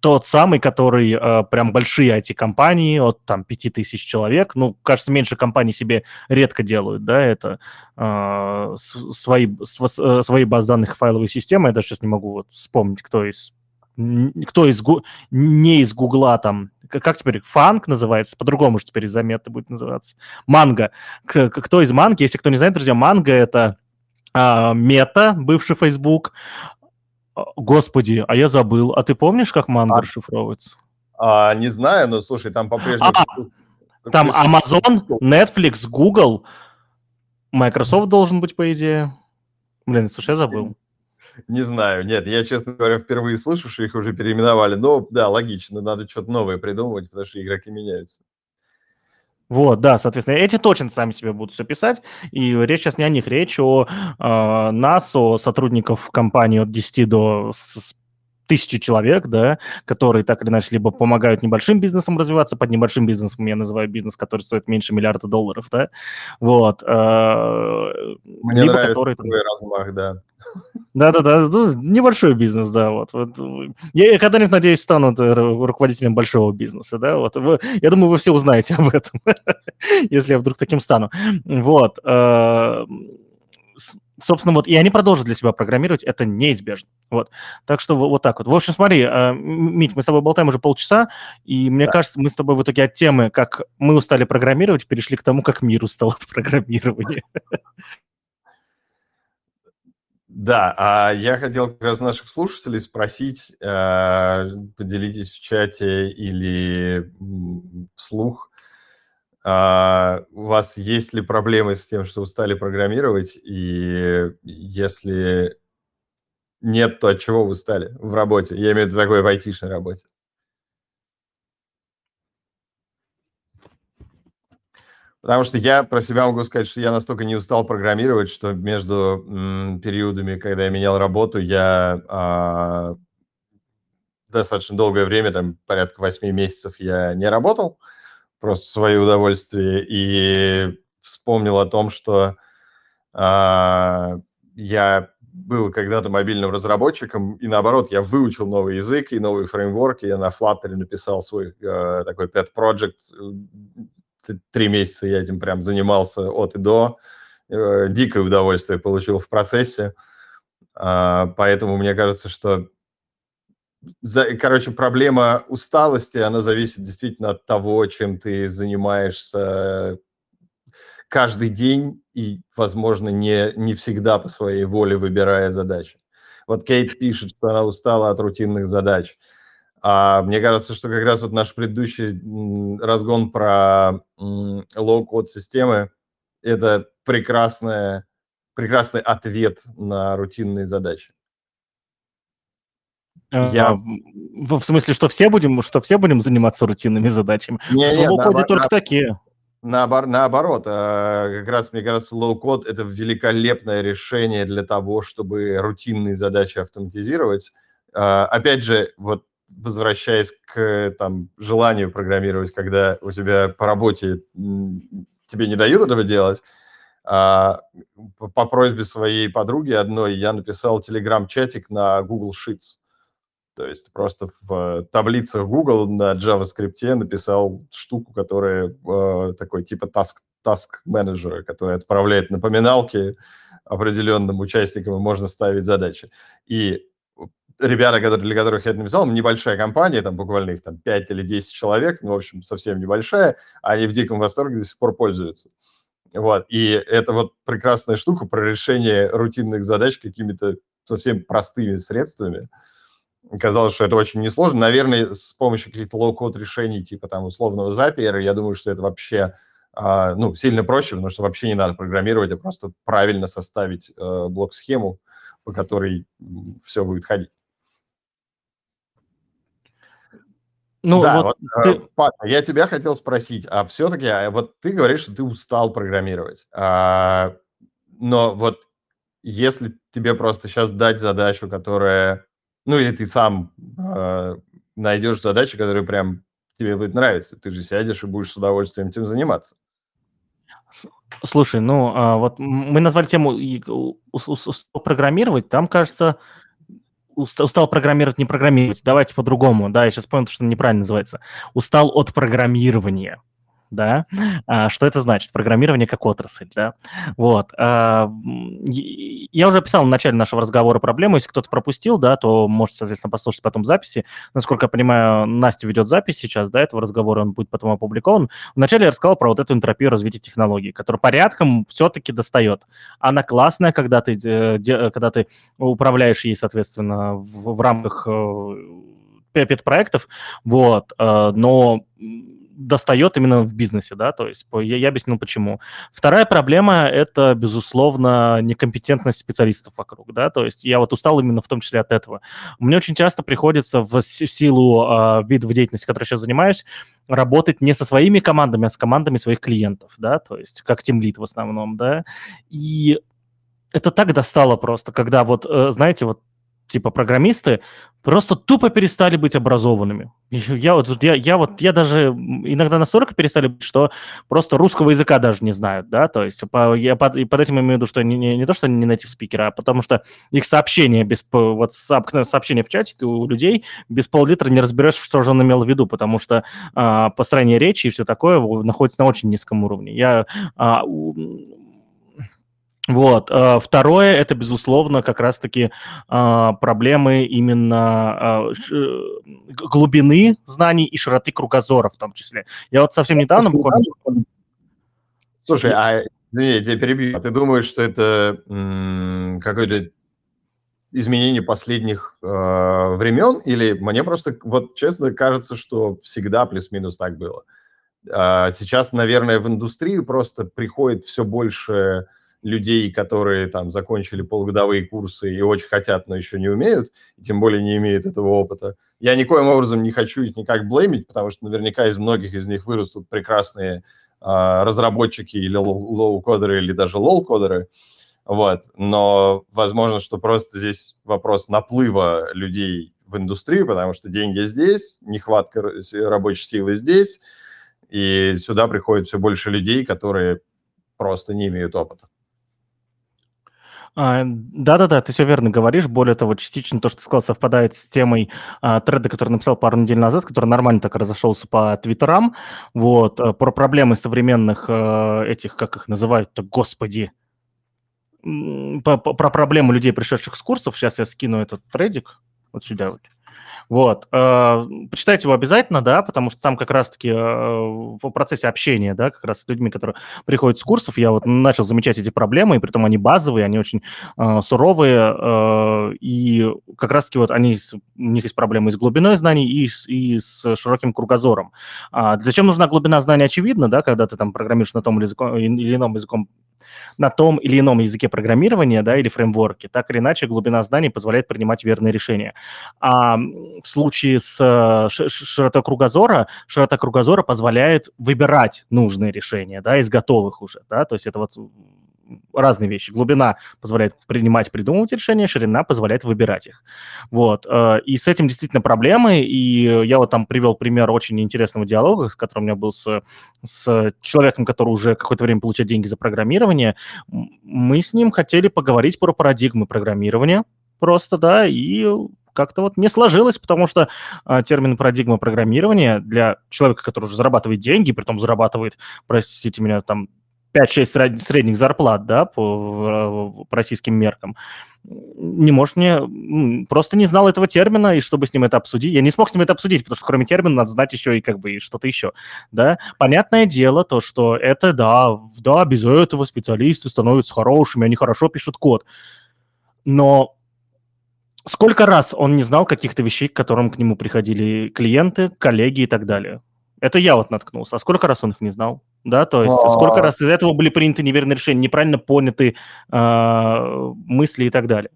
тот самый, который э, прям большие IT-компании от там 5000 человек, ну, кажется, меньше компаний себе редко делают, да, это э, свои, с, свои баз данных файловые системы, я даже сейчас не могу вот вспомнить, кто из кто из, не из Гугла там, как теперь, фанк называется, по-другому же теперь из-за мета будет называться, манго. Кто из манги, если кто не знает, друзья, манго это а, мета, бывший Facebook. А, господи, а я забыл. А ты помнишь, как манго а, расшифровывается? А, не знаю, но слушай, там по-прежнему... А, там Amazon, Netflix, Google, Microsoft должен быть, по идее. Блин, слушай, я забыл. Не знаю, нет, я, честно говоря, впервые слышу, что их уже переименовали. Но да, логично, надо что-то новое придумывать, потому что игроки меняются. Вот, да, соответственно, эти точно сами себе будут все писать, и речь сейчас не о них, речь о э, нас, о сотрудников компании от 10 до тысячи человек, да, которые так или иначе либо помогают небольшим бизнесам развиваться, под небольшим бизнесом я называю бизнес, который стоит меньше миллиарда долларов, да, вот. Э, Мне либо нравится который, такой размах, да. Да-да-да, ну, небольшой бизнес, да, вот. вот. Я, я когда-нибудь, надеюсь, стану руководителем большого бизнеса, да, вот. Вы, я думаю, вы все узнаете [LAUGHS] об этом, если я вдруг таким стану. Вот. Собственно, вот, и они продолжат для себя программировать, это неизбежно. Вот. Так что вот так вот. В общем, смотри, э, Мить, мы с тобой болтаем уже полчаса, и мне да. кажется, мы с тобой в итоге от темы, как мы устали программировать, перешли к тому, как мир устал от [LAUGHS] программирования. Да, а я хотел как раз наших слушателей спросить, э, поделитесь в чате или вслух, А, у вас есть ли проблемы с тем, что устали программировать? И если нет, то от чего вы устали в работе? Я имею в виду такой в айтишной работе. Потому что я про себя могу сказать, что я настолько не устал программировать, что между м, периодами, когда я менял работу, я а, достаточно долгое время, там порядка 8 месяцев я не работал, просто свое удовольствие, и вспомнил о том, что а, я был когда-то мобильным разработчиком, и наоборот, я выучил новый язык и новый фреймворк, и я на Flutter написал свой э, такой pet project. Три месяца я этим прям занимался от и до. Э, дикое удовольствие получил в процессе. Э, поэтому мне кажется, что за, короче, проблема усталости, она зависит действительно от того, чем ты занимаешься каждый день и, возможно, не, не всегда по своей воле выбирая задачи. Вот Кейт пишет, что она устала от рутинных задач. А мне кажется, что как раз вот наш предыдущий разгон про low-code системы – это прекрасная, прекрасный ответ на рутинные задачи. Я... В, в смысле, что все будем, что все будем заниматься рутинными задачами? Не, в low-code е только на... такие. Наобор, наоборот, а, как раз, мне кажется, low-code – это великолепное решение для того, чтобы рутинные задачи автоматизировать. А, опять же, вот возвращаясь к там, желанию программировать, когда у тебя по работе тебе не дают этого делать, а, по просьбе своей подруги одной я написал телеграм-чатик на Google Sheets. То есть просто в таблицах Google на JavaScript написал штуку, которая э, такой типа task, task менеджера, который отправляет напоминалки определенным участникам, и можно ставить задачи. И ребята, которые, для которых я это написал, небольшая компания, там буквально их там 5 или 10 человек, ну, в общем, совсем небольшая, они в диком восторге до сих пор пользуются. Вот, и это вот прекрасная штука про решение рутинных задач какими-то совсем простыми средствами, Казалось, что это очень несложно. Наверное, с помощью каких-то low-code решений, типа там условного Zapier, я думаю, что это вообще а, ну, сильно проще, потому что вообще не надо программировать, а просто правильно составить э, блок-схему, по которой все будет ходить. Ну, да, вот, вот ты... Паша, я тебя хотел спросить, а все-таки, а вот ты говоришь, что ты устал программировать, а, но вот если тебе просто сейчас дать задачу, которая ну, или ты сам э, найдешь задачи, которые прям тебе будет нравиться. Ты же сядешь и будешь с удовольствием этим заниматься. Слушай, ну а, вот мы назвали тему устал программировать, там, кажется, устал программировать, не программировать. Давайте по-другому, да, я сейчас понял, что неправильно называется. Устал от программирования да, а, что это значит, программирование как отрасль, да, вот. А, я уже описал в начале нашего разговора проблему, если кто-то пропустил, да, то можете, соответственно, послушать потом записи. Насколько я понимаю, Настя ведет запись сейчас, да, этого разговора, он будет потом опубликован. Вначале я рассказал про вот эту энтропию развития технологий, которая порядком все-таки достает. Она классная, когда ты, когда ты управляешь ей, соответственно, в, в рамках э, проектов, вот, э, но достает именно в бизнесе, да, то есть я, объяснил почему. Вторая проблема – это, безусловно, некомпетентность специалистов вокруг, да, то есть я вот устал именно в том числе от этого. Мне очень часто приходится в силу э, видов деятельности, которой сейчас занимаюсь, работать не со своими командами, а с командами своих клиентов, да, то есть как тимлит в основном, да, и это так достало просто, когда вот, э, знаете, вот типа программисты просто тупо перестали быть образованными. [LAUGHS] Я вот, я, я вот, я даже иногда настолько перестали быть, что просто русского языка даже не знают, да, то есть по, я под, под этим имею в виду, что не, не, не то, что они не native спикеры, а потому что их сообщения без, вот сообщения в чатике у людей без пол-литра не разберешь, что же он имел в виду, потому что а, построение речи и все такое находится на очень низком уровне. Я а, вот. Э, второе, это, безусловно, как раз-таки а, проблемы именно а, глубины знаний и широты кругозора в том числе. Я вот совсем недавно буквально... Слушай, а я тебя перебью. А ты думаешь, что это какое-то изменение последних э, времен? Или мне просто, вот честно, кажется, что всегда плюс-минус так было? А сейчас, наверное, в индустрию просто приходит все больше людей, которые там закончили полугодовые курсы и очень хотят, но еще не умеют, и тем более не имеют этого опыта. Я никоим образом не хочу их никак блеймить, потому что наверняка из многих из них вырастут прекрасные а, разработчики или лоу-кодеры, или даже лол-кодеры. Вот. Но возможно, что просто здесь вопрос наплыва людей в индустрию, потому что деньги здесь, нехватка рабочей силы здесь, и сюда приходит все больше людей, которые просто не имеют опыта. А, да-да-да, ты все верно говоришь. Более того, частично то, что ты сказал, совпадает с темой а, треда, который написал пару недель назад, который нормально так разошелся по твиттерам, вот, а, про проблемы современных а, этих, как их называют-то, господи, по, по, про проблемы людей, пришедших с курсов. Сейчас я скину этот тредик вот сюда вот. Вот. Э, почитайте его обязательно, да, потому что там как раз-таки э, в процессе общения, да, как раз с людьми, которые приходят с курсов, я вот начал замечать эти проблемы, и при том они базовые, они очень э, суровые, и как раз-таки вот они, у них есть проблемы и с глубиной знаний, и, и с широким кругозором. А зачем нужна глубина знаний, очевидно, да, когда ты там программируешь на том или, языком, или ином языком на том или ином языке программирования, да, или фреймворке, так или иначе глубина знаний позволяет принимать верные решения. А в случае с э, широтой кругозора, широта кругозора позволяет выбирать нужные решения, да, из готовых уже, да, то есть это вот разные вещи. Глубина позволяет принимать, придумывать решения, ширина позволяет выбирать их. Вот. Э, и с этим действительно проблемы, и я вот там привел пример очень интересного диалога, с которым у меня был с, с человеком, который уже какое-то время получает деньги за программирование. Мы с ним хотели поговорить про парадигмы программирования просто, да, и как-то вот не сложилось, потому что а, термин парадигма программирования для человека, который уже зарабатывает деньги, при том зарабатывает, простите меня, там 5-6 средних зарплат, да, по, российским меркам, не может мне, просто не знал этого термина, и чтобы с ним это обсудить, я не смог с ним это обсудить, потому что кроме термина надо знать еще и как бы что-то еще, да. Понятное дело то, что это, да, да, без этого специалисты становятся хорошими, они хорошо пишут код, но сколько раз он не знал каких-то вещей, к которым к нему приходили клиенты, коллеги и так далее? Это я вот наткнулся. А сколько раз он их не знал? Да, то есть А-а-а. сколько раз из этого были приняты неверные решения, неправильно поняты э, мысли и так далее?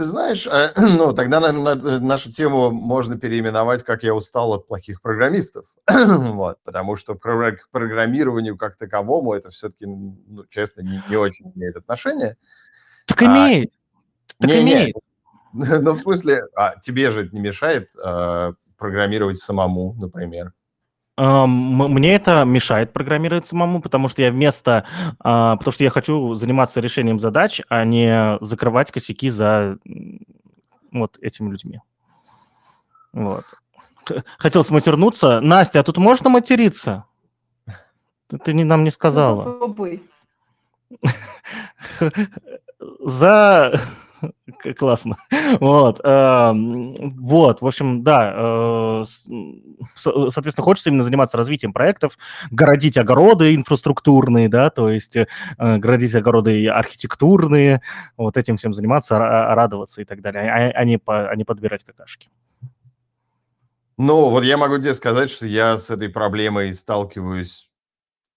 Ты знаешь, э, [CLEARS THROAT] ну, тогда, наверное, нашу тему можно переименовать, как я устал от плохих программистов. [CLEARS THROAT] вот, потому что к программированию как таковому это все-таки, ну, честно, не, не очень имеет отношения. Так имеет. А, так не, имеет. Не, [LAUGHS] ну, в смысле, а, тебе же это не мешает а, программировать самому, например. Мне это мешает программировать самому, потому что я вместо... А, потому что я хочу заниматься решением задач, а не закрывать косяки за вот этими людьми. Вот. Хотел сматернуться. Настя, а тут можно материться? Ты не, нам не сказала. Попробуй. [LAUGHS] За Классно. [LAUGHS] Вот. Эм, вот, в общем, да. Э, соответственно, хочется именно заниматься развитием проектов, городить огороды инфраструктурные, да, то есть э, городить огороды архитектурные, вот этим всем заниматься, радоваться и так далее, а, а, не, а не подбирать какашки. Ну, вот я могу тебе сказать, что я с этой проблемой сталкиваюсь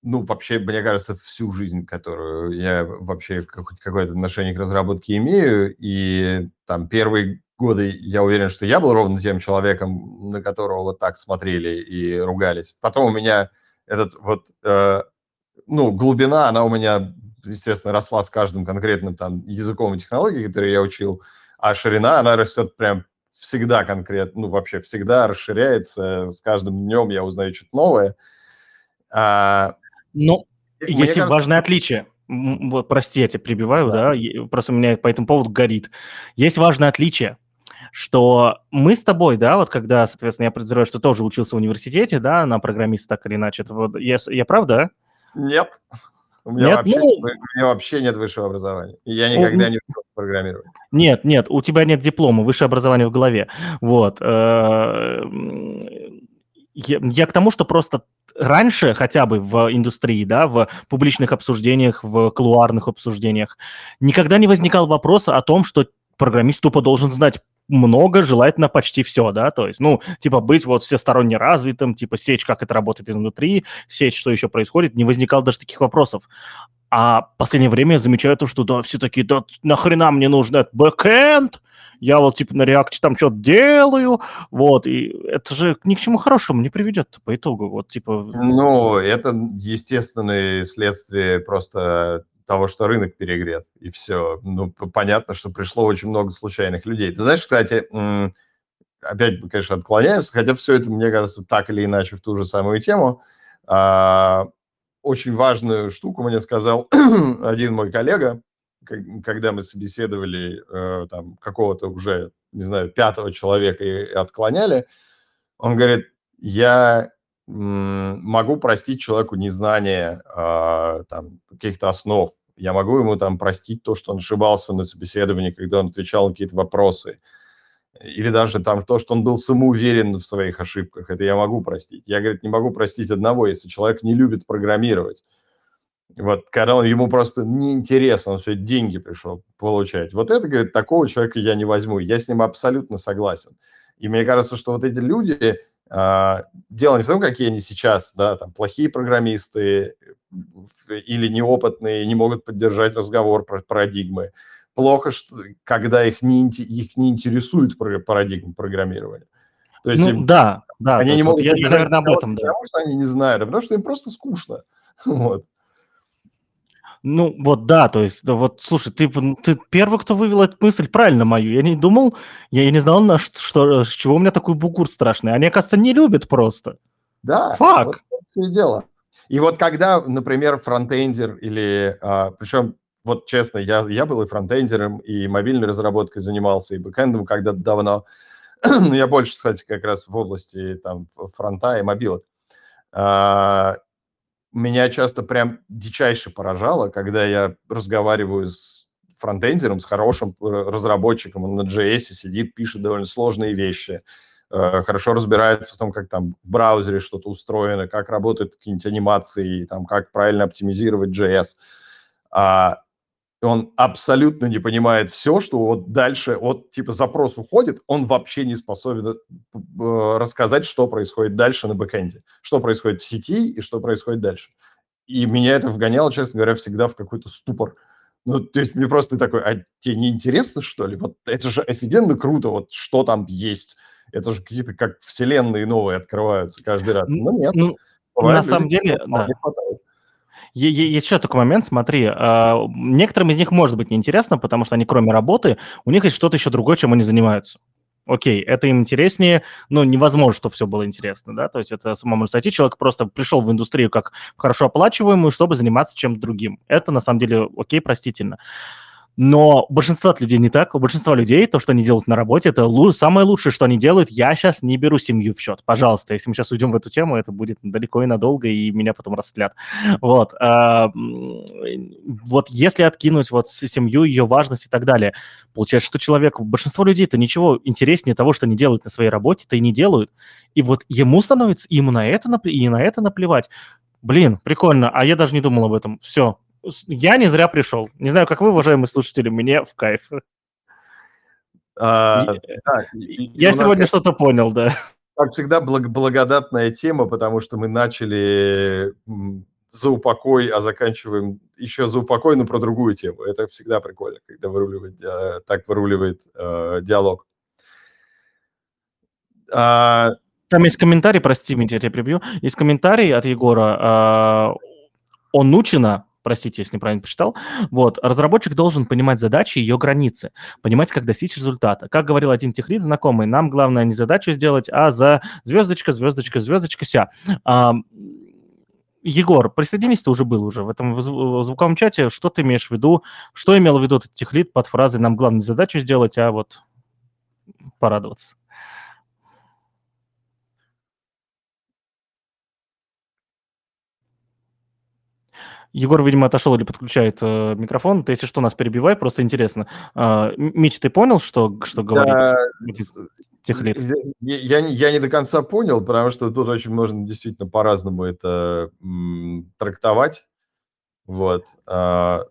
ну, вообще, мне кажется, всю жизнь, которую я вообще хоть какое-то отношение к разработке имею, и там первые годы я уверен, что я был ровно тем человеком, на которого вот так смотрели и ругались. Потом у меня этот вот, э, ну, глубина, она у меня, естественно, росла с каждым конкретным там языком и технологией, которые я учил, а ширина, она растет прям всегда конкретно, ну, вообще всегда расширяется, с каждым днем я узнаю что-то новое. А, ну, есть кажется... важное отличие. Вот, прости, я тебя прибиваю, да. да, просто у меня по этому поводу горит. Есть важное отличие, что мы с тобой, да, вот когда, соответственно, я подозреваю, что тоже учился в университете, да, на программиста так или иначе, это вот, я, я прав, да? Нет. У меня, нет, вообще, ну, у меня вообще нет высшего образования. И я никогда у... не учился программировать. Нет, нет, у тебя нет диплома, высшее образование в голове. Вот. Я, я к тому, что просто раньше хотя бы в индустрии, да, в публичных обсуждениях, в колуарных обсуждениях, никогда не возникал вопрос о том, что программист тупо должен знать много, желательно почти все, да, то есть, ну, типа быть вот всесторонне развитым, типа сечь, как это работает изнутри, сечь, что еще происходит, не возникало даже таких вопросов. А в последнее время я замечаю то, что да, все такие, да нахрена мне нужен этот бэкэнд, я вот типа на реакте там что-то делаю, вот, и это же ни к чему хорошему не приведет по итогу, вот, типа... Ну, это естественное следствие просто того, что рынок перегрет, и все. Ну, понятно, что пришло очень много случайных людей. Ты знаешь, кстати, опять конечно, отклоняемся, хотя все это, мне кажется, так или иначе в ту же самую тему. Очень важную штуку мне сказал [CLEARS THROAT] один мой коллега, когда мы собеседовали э, там какого-то уже, не знаю, пятого человека и отклоняли. Он говорит, я могу простить человеку незнание э, там, каких-то основ. Я могу ему там простить то, что он ошибался на собеседовании, когда он отвечал на какие-то вопросы. Или даже там то, что он был самоуверен в своих ошибках. Это я могу простить. Я, говорит, не могу простить одного, если человек не любит программировать. Вот, когда он, ему просто неинтересно, он все деньги пришел получать. Вот это, говорит, такого человека я не возьму. Я с ним абсолютно согласен. И мне кажется, что вот эти люди, а, дело не в том, какие они сейчас, да, там, плохие программисты или неопытные, не могут поддержать разговор про парадигмы. Плохо, что, когда их не, их не интересует парадигма программирования. То есть ну, им, да, да. Они не могут я, я, наверное, об этом, да. Потому что они не знают, а потому что им просто скучно. [LAUGHS] Вот. Ну, вот да, то есть, да, вот, слушай, ты, ты первый, кто вывел эту мысль правильно мою. Я не думал, я, я не знал, на что, что, с чего у меня такой бугур страшный. Они, оказывается, не любят просто. Да, Фак. вот все дело. И вот когда, например, фронтендер или, а, причем, вот честно, я, я был и фронтендером, и мобильной разработкой занимался, и бэкэндом когда-то давно, [CLEARS THROAT] но я больше, кстати, как раз в области там фронта и мобилок. А, меня часто прям дичайше поражало, когда я разговариваю с фронтендером, с хорошим разработчиком, он на JS сидит, пишет довольно сложные вещи, э, хорошо разбирается в том, как там в браузере что-то устроено, как работают какие-нибудь анимации, там, как правильно оптимизировать JS. А он абсолютно не понимает все, что вот дальше, вот типа запрос уходит, он вообще не способен э, рассказать, что происходит дальше на бэкэнде, что происходит в сети и что происходит дальше. И меня это вгоняло, честно говоря, всегда в какой-то ступор. Ну, то есть мне просто такой, а тебе не интересно, что ли? Вот это же офигенно круто, вот что там есть. Это же какие-то как вселенные новые открываются каждый раз. Но нет. Ну, на самом деле, да. Не хватает. Есть еще такой момент, смотри, а, некоторым из них может быть неинтересно, потому что они кроме работы, у них есть что-то еще другое, чем они занимаются. Окей, это им интереснее, но невозможно, что все было интересно, да, то есть это самому сойти, человек просто пришел в индустрию как хорошо оплачиваемую, чтобы заниматься чем-то другим. Это на самом деле окей, простительно. Но у большинства людей не так. У большинства людей то, что они делают на работе, это самое лучшее, что они делают. Я сейчас не беру семью в счет. Пожалуйста, если мы сейчас уйдем в эту тему, это будет далеко и надолго, и меня потом растлят. Вот. А, вот если откинуть вот семью, ее важность и так далее, получается, что человек, большинство людей это ничего интереснее того, что они делают на своей работе-то и не делают. И вот ему становится, ему на это, и на это наплевать. Блин, прикольно, а я даже не думал об этом. Все, я не зря пришел. Не знаю, как вы, уважаемые слушатели, мне в кайф. А, да, я сегодня нас, что-то понял, да. Как всегда, благ благодатная тема, потому что мы начали за упокой, а заканчиваем еще за упокой, но про другую тему. Это всегда прикольно, когда выруливает, э, так выруливает э, диалог. А... Там есть комментарий, прости меня, я тебя прибью. Есть комментарий от Егора. Э, Онучина простите, если неправильно прочитал. Вот, разработчик должен понимать задачи и ее границы, понимать, как достичь результата. Как говорил один техлит знакомый, нам главное не задачу сделать, а за звездочка, звездочка, звездочка, ся. А, Егор, присоединись, ты уже был уже в этом звуковом чате. Что ты имеешь в виду? Что имел в виду этот техлит под фразой «нам главное задачу сделать, а вот порадоваться»? Егор, видимо, отошел или подключает э, микрофон. Ты, если что, нас перебивай, просто интересно. Э, Митя, ты понял, что, что говорит да, техлит? Я, я, я не до конца понял, потому что тут очень можно действительно по-разному это м, трактовать. Вот. А,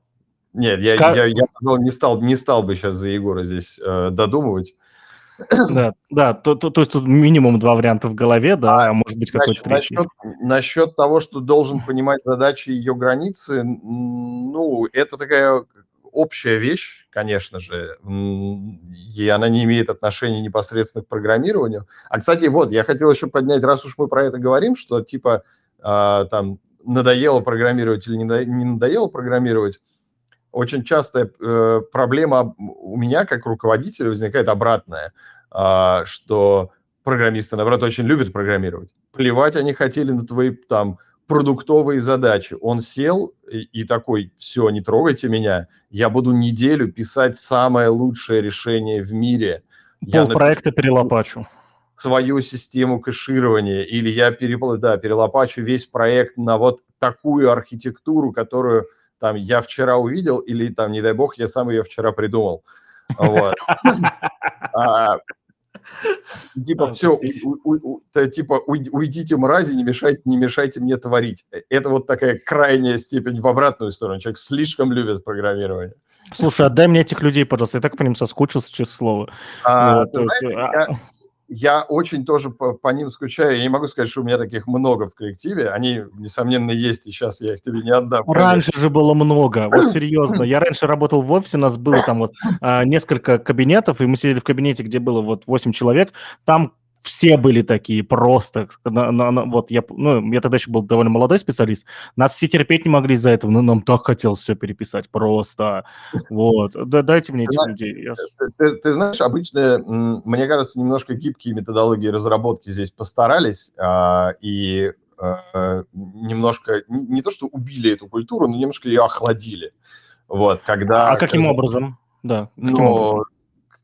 нет, я, как... я, я не, стал, не стал бы сейчас за Егора здесь э, додумывать. [CLEARS THROAT] Да, да, то, то, то есть тут минимум два варианта в голове, да, а может быть какой-то третий. Насчет, насчет того, что должен понимать задачи и ее границы, ну, это такая общая вещь, конечно же, и она не имеет отношения непосредственно к программированию. А, кстати, вот, я хотел еще поднять, раз уж мы про это говорим, что типа э, там надоело программировать или не надоело программировать, очень частая э, проблема у меня как руководителя возникает обратная, что программисты, наоборот, очень любят программировать. Плевать они хотели на твои там продуктовые задачи. Он сел и, и такой, все, не трогайте меня, я буду неделю писать самое лучшее решение в мире. Пол проекта перелопачу свою систему кэширования, или я перепл... да, перелопачу весь проект на вот такую архитектуру, которую там я вчера увидел, или там, не дай бог, я сам ее вчера придумал. Вот. [LAUGHS] А, типа, все, типа, уйдите, мрази, не мешайте, не мешайте мне творить. Это вот такая крайняя степень в обратную сторону. Человек слишком любит программирование. Слушай, отдай мне этих людей, пожалуйста. Я так по ним соскучился, честное слово. А, вот, ты знаешь, есть, я, а я очень тоже по, по ним скучаю. Я не могу сказать, что у меня таких много в коллективе. Они, несомненно, есть, и сейчас я их тебе не отдам. Раньше же было много, вот серьезно. Я раньше работал в офисе, нас было там вот а, несколько кабинетов, и мы сидели в кабинете, где было вот 8 человек. Там все были такие просто. На, на, на, вот я, ну, я тогда еще был довольно молодой специалист. Нас все терпеть не могли из-за этого, но нам так хотелось все переписать просто. Вот. Да, дайте мне этих людей. Я... Ты, ты, ты знаешь, обычно, мне кажется, немножко гибкие методологии разработки здесь постарались, а, и а, немножко, не, то что убили эту культуру, но немножко ее охладили. Вот, когда... А каким когда, образом? Да, каким но, образом?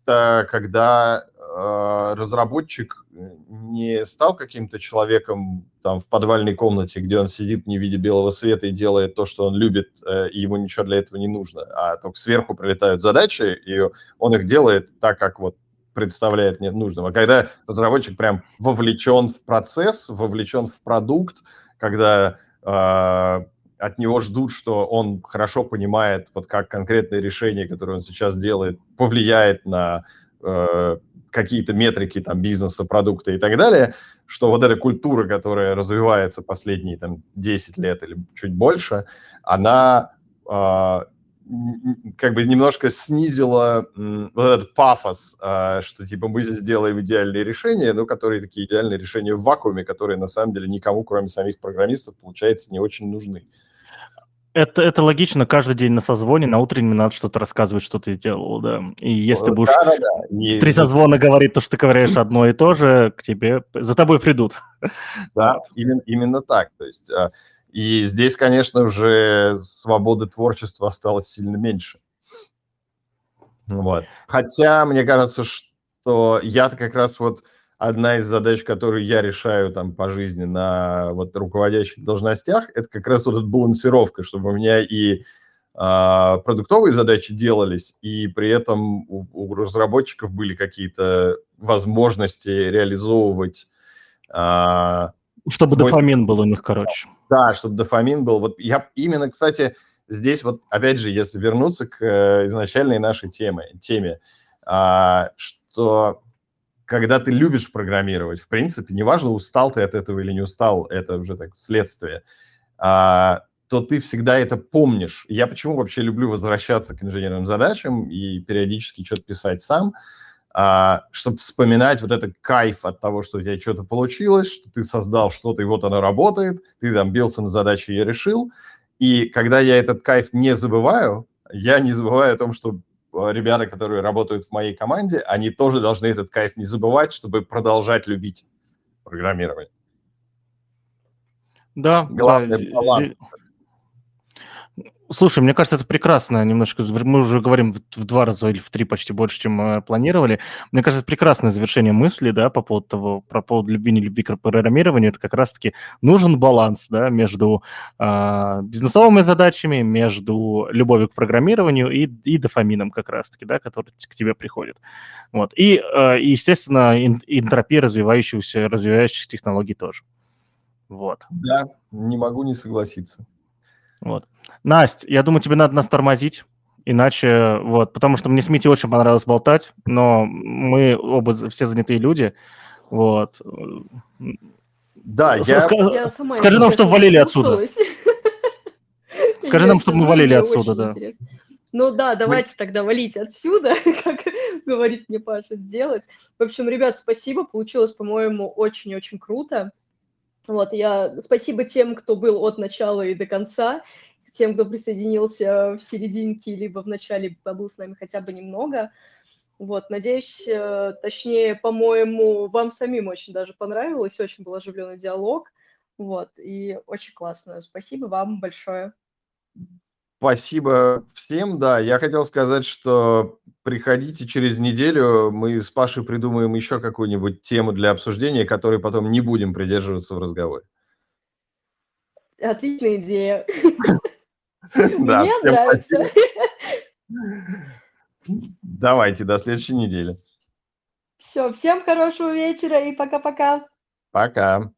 Когда разработчик не стал каким-то человеком там в подвальной комнате, где он сидит не видя белого света и делает то, что он любит, э, и ему ничего для этого не нужно, а только сверху прилетают задачи, и он их делает так, как вот представляет нужным. А когда разработчик прям вовлечен в процесс, вовлечен в продукт, когда э, от него ждут, что он хорошо понимает, вот как конкретное решение, которое он сейчас делает, повлияет на э, какие-то метрики там бизнеса, продукта и так далее, что вот эта культура, которая развивается последние там 10 лет или чуть больше, она э, как бы немножко снизила э, вот этот пафос, э, что типа мы здесь делаем идеальные решения, но которые такие идеальные решения в вакууме, которые на самом деле никому, кроме самих программистов, получается, не очень нужны. Это, это логично, каждый день на созвоне, на утреннем надо что-то рассказывать, что ты сделал, да. И если ты будешь да, да, да. три созвона говорить то, что ты говоришь [LAUGHS] одно и то же, к тебе, за тобой придут. [LAUGHS] Да, именно, именно так. То есть, а, и здесь, конечно, уже свободы творчества осталось сильно меньше. Вот. Хотя, мне кажется, что я-то как раз вот одна из задач, которую я решаю там по жизни на вот руководящих должностях, это как раз вот эта балансировка, чтобы у меня и а, продуктовые задачи делались, и при этом у, у разработчиков были какие-то возможности реализовывать. А, чтобы свой... дофамин был у них, короче. Да, чтобы дофамин был. Вот я именно, кстати, здесь вот, опять же, если вернуться к э, изначальной нашей теме, теме, а, что когда ты любишь программировать, в принципе, неважно, устал ты от этого или не устал, это уже так следствие, а, то ты всегда это помнишь. Я почему вообще люблю возвращаться к инженерным задачам и периодически что-то писать сам, а, чтобы вспоминать вот этот кайф от того, что у тебя что-то получилось, что ты создал что-то, и вот оно работает, ты там бился на задачу и решил. И когда я этот кайф не забываю, я не забываю о том, что ребята, которые работают в моей команде, они тоже должны этот кайф не забывать, чтобы продолжать любить программирование. Да, Главное, да. баланс. Слушай, мне кажется, это прекрасно. Немножко мы уже говорим в, два раза или в три почти больше, чем мы планировали. Мне кажется, прекрасное завершение мысли, да, по поводу того, про поводу любви, не любви к программированию. Это как раз-таки нужен баланс, да, между э, бизнесовыми задачами, между любовью к программированию и, и дофамином как раз-таки, да, который к тебе приходит. Вот. И, э, естественно, энтропия развивающихся, развивающихся технологий тоже. Вот. Да, не могу не согласиться. Вот. Настя, я думаю, тебе надо нас тормозить, Иначе, вот, потому что мне с Митей очень понравилось болтать, но мы оба все занятые люди, вот. Да, я... я сама Скажи нам, чтобы валили отсюда. [LAUGHS] Скажи нам, чтобы мы валили отсюда, да. Ну да, давайте тогда валить отсюда, [LAUGHS] как говорит мне Паша, сделать. В общем, ребят, спасибо, получилось, по-моему, очень-очень круто. Вот, я спасибо тем, кто был от начала и до конца, тем, кто присоединился в серединке, либо в начале побыл с нами хотя бы немного. Вот, надеюсь, э, точнее, по-моему, вам самим очень даже понравилось, очень был оживленный диалог, вот, и очень классно. Спасибо вам большое. Спасибо всем, да. Я хотел сказать, что приходите через неделю, мы с Пашей придумаем еще какую-нибудь тему для обсуждения, которой потом не будем придерживаться в разговоре. Отличная идея. [LAUGHS] Да, Мне нравится. Давайте, до следующей недели. Все, всем хорошего вечера и пока-пока. Пока.